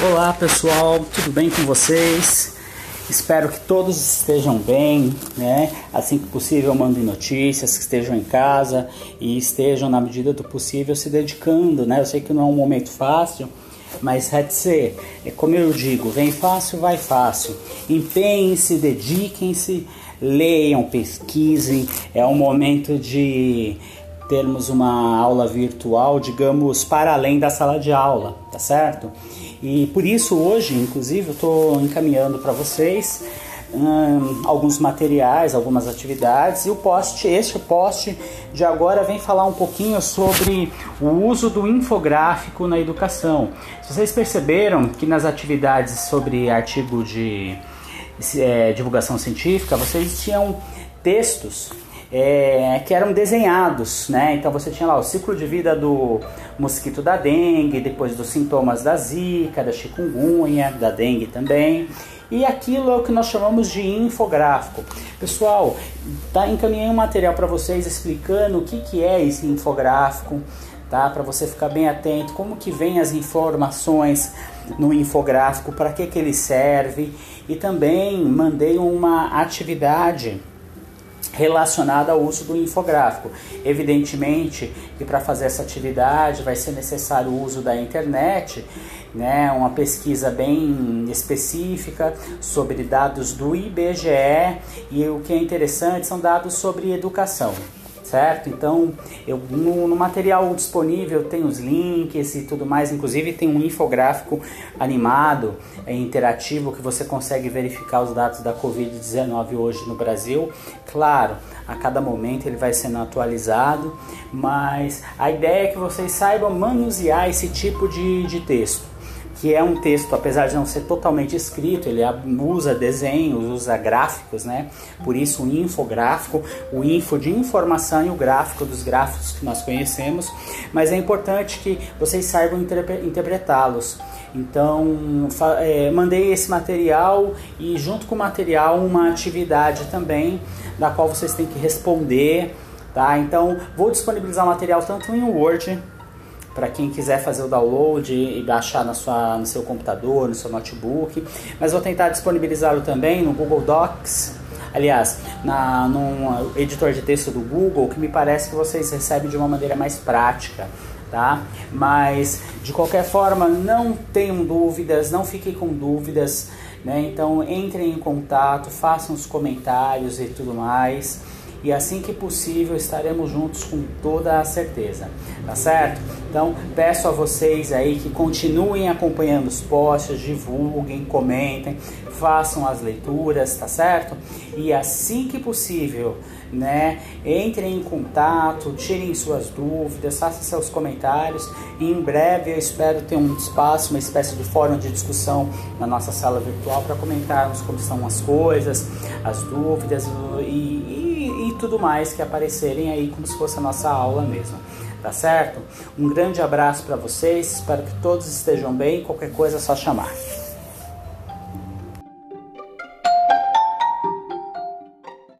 Olá pessoal, tudo bem com vocês? Espero que todos estejam bem, né? Assim que possível, mandem notícias, que estejam em casa e estejam, na medida do possível, se dedicando, né? Eu sei que não é um momento fácil, mas ser, é como eu digo, vem fácil, vai fácil. Empenhem-se, dediquem-se, leiam, pesquisem. É um momento de termos uma aula virtual, digamos, para além da sala de aula, tá certo? E por isso hoje, inclusive, eu estou encaminhando para vocês hum, alguns materiais, algumas atividades e o post, este post de agora vem falar um pouquinho sobre o uso do infográfico na educação. Vocês perceberam que nas atividades sobre artigo de é, divulgação científica, vocês tinham textos é, que eram desenhados, né? Então você tinha lá o ciclo de vida do mosquito da dengue, depois dos sintomas da zika, da chikungunya, da dengue também. E aquilo é o que nós chamamos de infográfico. Pessoal, tá, encaminhei um material para vocês explicando o que, que é esse infográfico, tá? Para você ficar bem atento, como que vem as informações no infográfico, para que, que ele serve. E também mandei uma atividade relacionada ao uso do infográfico. Evidentemente que para fazer essa atividade vai ser necessário o uso da internet, né, uma pesquisa bem específica sobre dados do IBGE e o que é interessante são dados sobre educação certo? Então, eu, no, no, material disponível tem os links e tudo mais, inclusive tem um infográfico animado, é, interativo, que você consegue verificar os dados da Covid-19 hoje no Brasil. Claro, a cada momento ele vai sendo atualizado, mas a ideia é que vocês saibam manusear esse tipo de, de texto que é um texto, apesar de não ser totalmente escrito, ele usa desenhos, usa gráficos, né? Por isso o infográfico, o info de informação e o gráfico dos gráficos que nós conhecemos, mas é importante que vocês saibam interpretá-los. Então, é, mandei esse material e junto com o material uma atividade também, da qual vocês têm que responder, tá? Então, vou disponibilizar o material tanto em Word para quem quiser fazer o download e baixar na sua, no seu computador, no seu notebook. Mas vou tentar disponibilizá-lo também no Google Docs. Aliás, na, num editor de texto do Google, que me parece que vocês recebem de uma maneira mais prática. Tá? Mas de qualquer forma, não tenham dúvidas, não fiquem com dúvidas, né? Então entrem em contato, façam os comentários e tudo mais e assim que possível estaremos juntos com toda a certeza, tá certo? Então peço a vocês aí que continuem acompanhando os posts, divulguem, comentem, façam as leituras, tá certo? E assim que possível, né, entrem em contato, tirem suas dúvidas, façam seus comentários e em breve eu espero ter um espaço, uma espécie de fórum de discussão na nossa sala virtual para comentarmos como são as coisas, as dúvidas e, tudo mais que aparecerem aí como se fosse a nossa aula mesmo. Tá certo? Um grande abraço para vocês, espero que todos estejam bem. Qualquer coisa é só chamar.